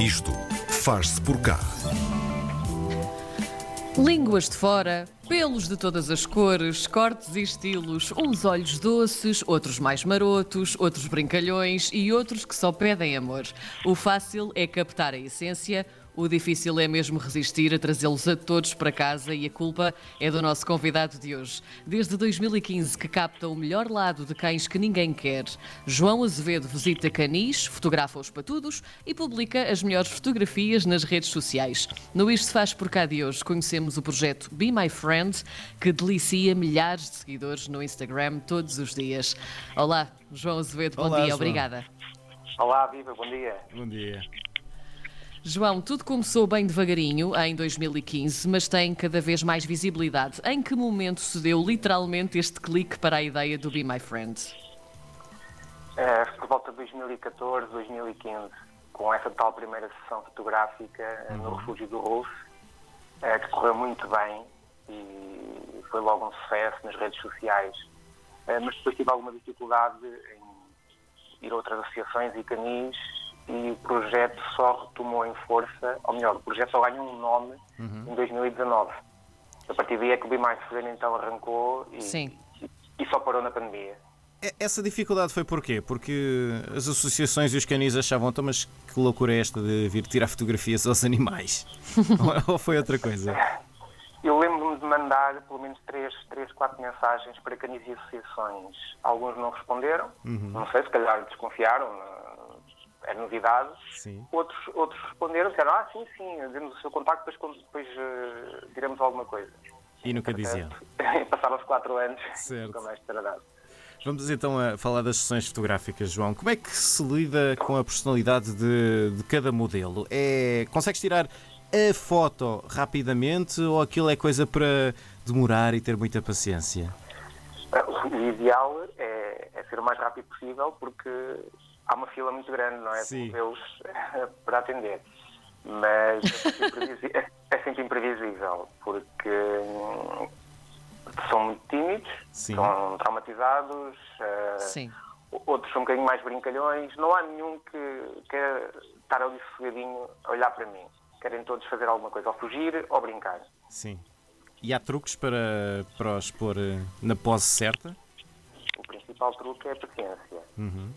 Isto faz-se por cá. Línguas de fora, pelos de todas as cores, cortes e estilos, uns olhos doces, outros mais marotos, outros brincalhões e outros que só pedem amor. O fácil é captar a essência, o difícil é mesmo resistir a trazê-los a todos para casa e a culpa é do nosso convidado de hoje. Desde 2015 que capta o melhor lado de cães que ninguém quer. João Azevedo visita canis, fotografa-os para todos e publica as melhores fotografias nas redes sociais. No Isto Faz Por Cá de hoje conhecemos o projeto Be My Friend, que delicia milhares de seguidores no Instagram todos os dias. Olá, João Azevedo, bom Olá, dia, João. obrigada. Olá, viva, bom dia. Bom dia. João, tudo começou bem devagarinho em 2015, mas tem cada vez mais visibilidade. Em que momento se deu literalmente este clique para a ideia do Be My Friend? Eh, por volta de 2014, 2015, com essa tal primeira sessão fotográfica eh, no refúgio do Rolf, eh, que correu muito bem e foi logo um sucesso nas redes sociais. Eh, mas depois tive alguma dificuldade em ir a outras associações e canis e o projeto só retomou em força, ou melhor, o projeto só ganhou um nome em 2019. A partir daí é que o Be Friend então arrancou e, Sim. e, e só parou na pandemia. Essa dificuldade foi porquê? Porque as associações e os canis achavam, então, mas que loucura é esta de vir tirar fotografias aos animais? Ou- foi outra coisa? Eu lembro-me de mandar pelo menos três, três, quatro mensagens para canis e associações. Alguns não responderam, não sei, se calhar desconfiaram, é novidade. Sim. Outros, outros responderam, disseram, ah, sim, sim, demos o seu contacto, depois, depois eh, diremos alguma coisa. E nunca diziam. Passaram-se quatro anos, Certo. nunca mais terá dado. Vamos então a falar das sessões fotográficas, João. Como é que se lida com a personalidade de, de cada modelo? É, consegues tirar a foto rapidamente ou aquilo é coisa para demorar e ter muita paciência? O ideal é, é ser o mais rápido possível, porque há uma fila muito grande, não é? Sim. De modelos para atender. Mas é sempre, imprevisi- é- imprevisível, porque hum, são muito tímidos, Sim. são traumatizados, Sim. outros são um bocadinho mais brincalhões. Não há nenhum que queira estar ali sossegadinho a olhar para mim. Querem todos fazer alguma coisa, ou fugir ou brincar. Sim. E há truques para, para os pôr eh, na pose certa? O principal truque é a paciência. Uhum.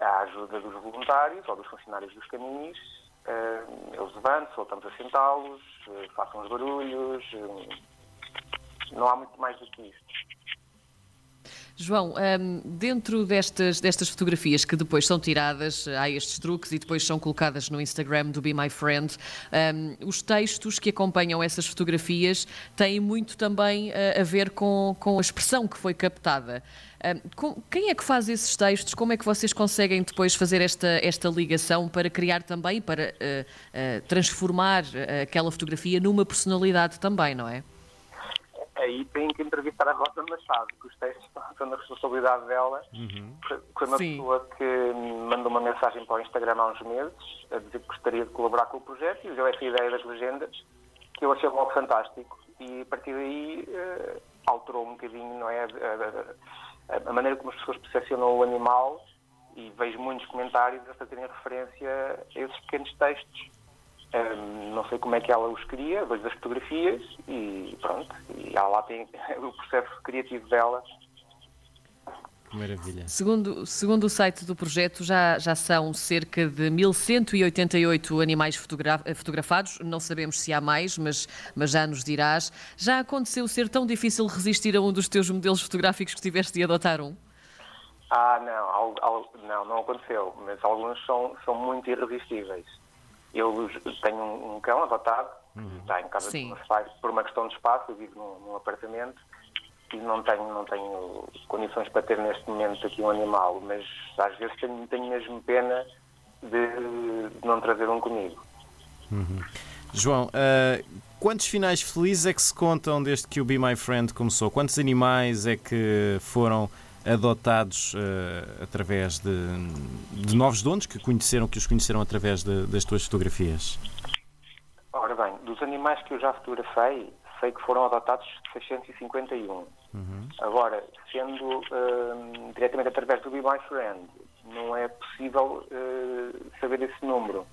A ajuda dos voluntários ou dos funcionários dos caminhos. eh, eles levantam, voltamos a sentá-los, eh, façam os barulhos. eh, não há muito mais do que isto. João, hum, dentro destas, destas fotografias que depois são tiradas, há estes truques e depois são colocadas no Instagram do Be My Friend, hum, os textos que acompanham essas fotografias têm muito também eh, a ver com, com a expressão que foi captada. Hum, com- quem é que faz esses textos? Como é que vocês conseguem depois fazer esta, esta ligação para criar também, para eh, eh, transformar aquela fotografia numa personalidade também, não é? Aí tem que entrevistar a Rosa Machado, que os textos são da responsabilidade dela. Foi uma Sim. pessoa que me mandou uma mensagem para o Instagram há uns meses a dizer que gostaria de colaborar com o projeto e deu essa ideia das legendas, que eu achei logo fantástico. E a partir daí eh, alterou um bocadinho não é, a, a- a maneira como as pessoas percepcionam o animal e vejo muitos comentários a fazerem referência a esses pequenos textos. Não sei como é que ela os cria, vejo as fotografias e pronto. E ela lá tem o processo criativo dela. Que maravilha. Segundo, segundo o site do projeto, já, já são cerca de 1188 animais fotogra- fotografados. Não sabemos se há mais, mas, mas já nos dirás. Já aconteceu ser tão difícil resistir a um dos teus modelos fotográficos que tiveste de adotar um? Ah, não, al- al- não, não aconteceu, mas alguns são, são muito irresistíveis. Eu tenho um, um cão adotado, está em casa Sim. dos meus pais, por uma questão de espaço, eu vivo num, num apartamento e não tenho, não tenho condições para ter neste momento aqui um animal, mas às vezes tenho, tenho mesmo pena de, de não trazer um comigo. João, eh, quantos finais felizes é que se contam desde que o Be My Friend começou? Quantos animais é que foram adotados eh, através de, de novos donos que conheceram, que os conheceram através de- das tuas fotografias? Ora bem, dos animais que eu já fotografei, sei que foram adotados 651. Agora, sendo hum, diretamente através do Be My Friend, não é possível eh, saber esse número.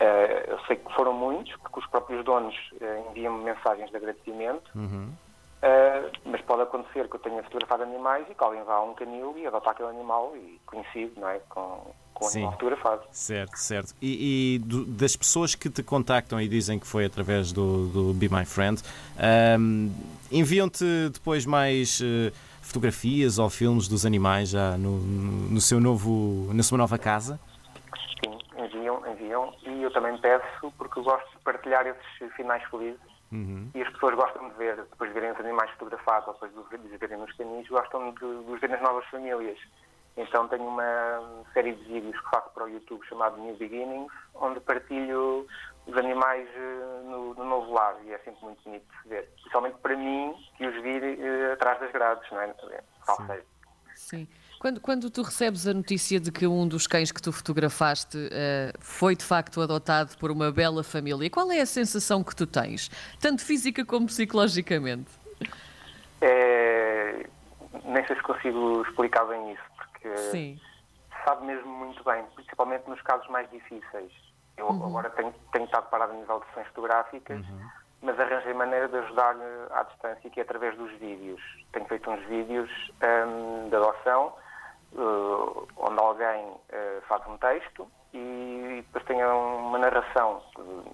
Uh, eu sei que foram muitos, porque os próprios donos uh, enviam-me mensagens de agradecimento, Uhum. Uh, mas pode acontecer que eu tenha fotografado animais e que alguém vá a um canil e adotar aquele animal e conhecido, não é? Com, com o Sim. animal fotografado. Certo, certo. E, e do- das pessoas que te contactam e dizem que foi através do, do Be My Friend, ahm, enviam-te depois mais eh, fotografias ou filmes dos animais já no, no seu novo, na sua nova casa? Sim, enviam, enviam. E eu também peço, porque eu gosto de partilhar esses finais felizes. Uhum. E as pessoas gostam de ver, depois de verem os animais fotografados, ou depois de os verem nos caminhos, gostam de, de os ver nas novas famílias. Então tenho uma série de vídeos que faço para o YouTube chamado New Beginnings, onde partilho os animais eh, no, no novo lar e é sempre muito bonito de ver. Principalmente para mim, que os vi eh, atrás das grades, não é? Falseiro. Sim. Quando, quando tu recebes a notícia de que um dos cães que tu fotografaste eh, foi de facto adotado por uma bela família, qual é a sensação que tu tens, tanto física como psicologicamente? É, nem sei se consigo explicar bem isso, porque Sim. sabe mesmo muito bem, principalmente nos casos mais difíceis. Eu agora tenho, tenho estado parado a nível de sessões fotográficas, mas arranjei maneira de ajudar-lhe à distância, que é através dos vídeos. Tenho feito uns vídeos hum, de adoção, eh, onde alguém eh, faz um texto e depois tem uma narração,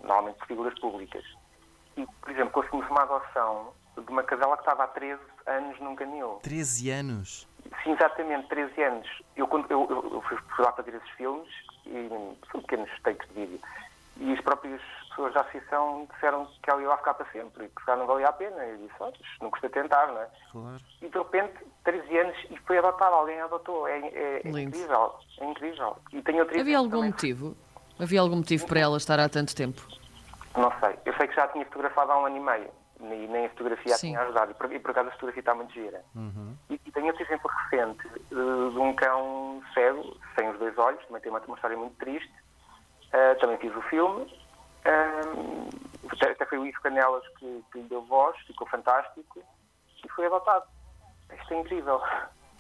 normalmente por figuras públicas. E, por exemplo, conseguimos uma adoção de uma cadela que estava há 13 anos num canil. 13 anos. Sim, exatamente, 13 anos. Eu, quando, eu, eu, fui lá fazer esses filmes, e são pequenos takes de vídeo, e as próprias pessoas da associação disseram que ela ia lá ficar para sempre, e que se calhar não valia a pena. Eu disse, olha, não custa tentar, não é? Claro. E de repente, 13 anos, e foi adotado, alguém adotou. É, é- é incrível, é incrível. E tenho outro Havia algum também. motivo? Havia algum motivo para ela estar há tanto tempo? Não sei. Eu sei que já tinha fotografado há um ano e meio. E nem a fotografia a tinha ajudado. E por, e por acaso a fotografia está muito gira. E, e tenho outro exemplo recente eh, de um cão cego, sem os dois olhos. Também tem uma, uma história muito triste. Eh, também fiz o filme. Eh, até, foi o Ivo Canelas que, que lhe deu voz. Ficou fantástico. E foi adotado. Isto é incrível.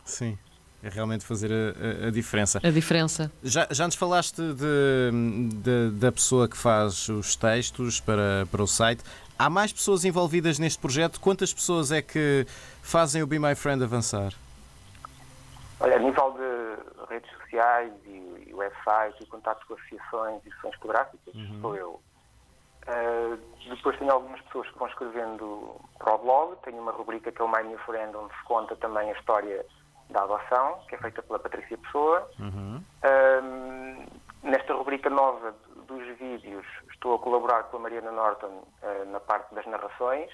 Sim. É realmente fazer a, a- a diferença. A diferença? Já, já nos falaste de, de- da pessoa que faz os textos para, para o site. Há mais pessoas envolvidas neste projeto? Quantas pessoas é que fazem o Be My Friend avançar? Olha, a nível de redes sociais e websites e contatos com associações e sessões fotográficas, sou eu. Uh, depois tenho algumas pessoas que vão escrevendo para o blog. Tenho uma rubrica que é o My New Friend, onde se conta também a história da adoção, que é feita pela Patrícia Pessoa. Um, nesta rubrica nova dos vídeos, estou a colaborar com a Mariana Norton uh, na parte das narrações.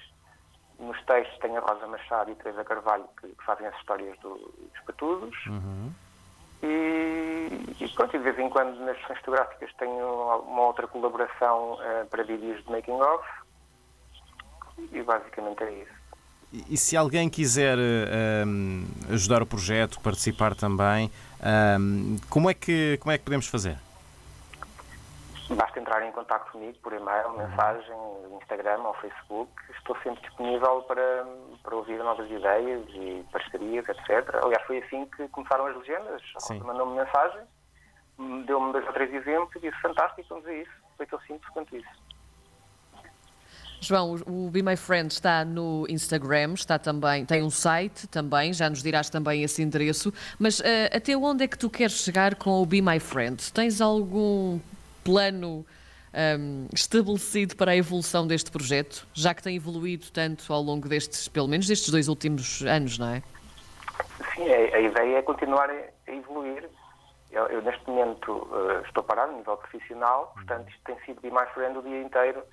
Nos textos tenho a Rosa Machado e a Teresa Carvalho que, que fazem as histórias do- dos patudos. E, e pronto, de vez em quando nas sessões fotográficas tenho uma outra colaboração eh, para vídeos de making of. E basicamente é isso. E, e se alguém quiser eh, um, ajudar o projeto, participar também, um, como, é que, como é que podemos fazer? Entrar em contato comigo por e-mail, mensagem, Instagram ou Facebook. Estou sempre disponível para, para ouvir novas ideias e parcerias, etc. Aliás, foi assim que começaram as legendas. Mandou-me mensagem, deu-me dois ou três exemplos e disse fantástico, vamos a isso. Foi tão simples quanto isso. João, o Be My Friend está no Instagram, está também, tem um site também, já nos dirás também esse endereço, mas eh, até onde é que tu queres chegar com o Be My Friend? Tens algum plano ahm, estabelecido para a evolução deste projeto, já que tem evoluído tanto ao longo destes, pelo menos destes dois últimos anos, não é? Sim, a, a ideia é continuar a, a evoluir. Eu, eu, neste momento eh, estou parado a nível profissional, portanto isto tem sido Be My Friend o dia inteiro,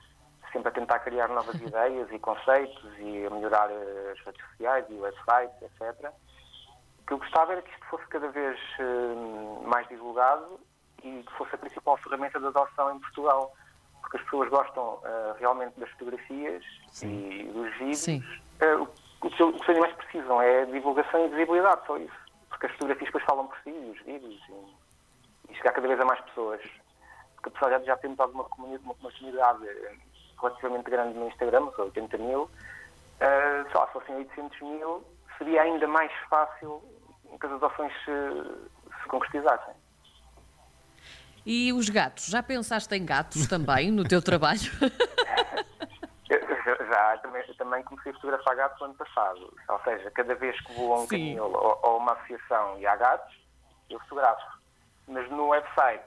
sempre a tentar criar novas ideias e conceitos e a melhorar as redes sociais e o website, etc. O que eu gostava era que isto fosse cada vez eh, mais divulgado e que fosse a principal ferramenta de adoção em Portugal, porque as pessoas gostam eh, realmente das fotografias e dos vídeos. Sim. Eh, o, o que o que os animais precisam é divulgação e visibilidade, só isso. Porque as fotografias depois falam por si, os vídeos, e, e chegar cada vez a mais pessoas. Porque o pessoal já, temos alguma comunidade, uma, uma comunidade eh, relativamente grande no Instagram, são 80 mil. Sei lá, se fossem 800 mil, seria ainda mais fácil que as adoções se, se concretizassem. E os gatos? Já pensaste em gatos também no teu trabalho? Já, também, também comecei a fotografar gatos no ano passado. Ou seja, cada vez que vou a um canil ou, ou a uma associação e há gatos, eu fotografo. Mas no website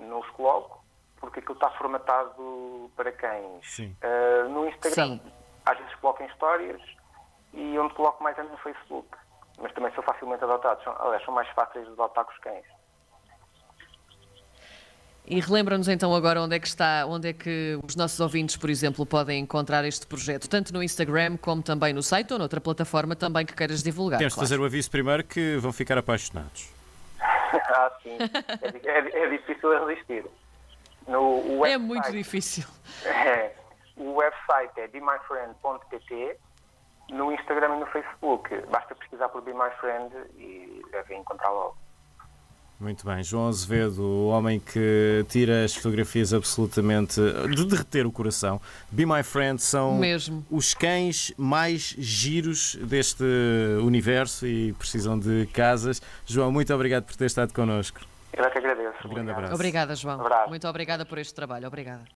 não os coloco, porque aquilo está formatado para cães. Sim. Ah, no Instagram, Sim. às vezes coloco em histórias e onde coloco mais é no Facebook. Mas também são facilmente adotados. São, aliás, são mais fáceis de adotar que os cães. E relembra-nos então agora onde é que está, onde é que os nossos ouvintes, por exemplo, podem encontrar este projeto, tanto no Instagram como também no site ou noutra plataforma também que queiras divulgar. Temos de claro. fazer o aviso primeiro que vão ficar apaixonados. ah, sim. É, é- é difícil resistir. No, o É website- muito difícil. É, o website é bemyfriend.pt, no Instagram e no Facebook. Basta pesquisar por Be My Friend e devem encontrar logo. Muito bem, João Azevedo, o homem que tira as fotografias absolutamente de derreter o coração. Be My Friend são Mesmo. os cães mais giros deste universo e precisam de casas. João, muito obrigado por ter estado connosco. Eu é que agradeço. Um grande Obrigado. abraço. Obrigada, João. Abraço. Muito obrigada por este trabalho. Obrigada.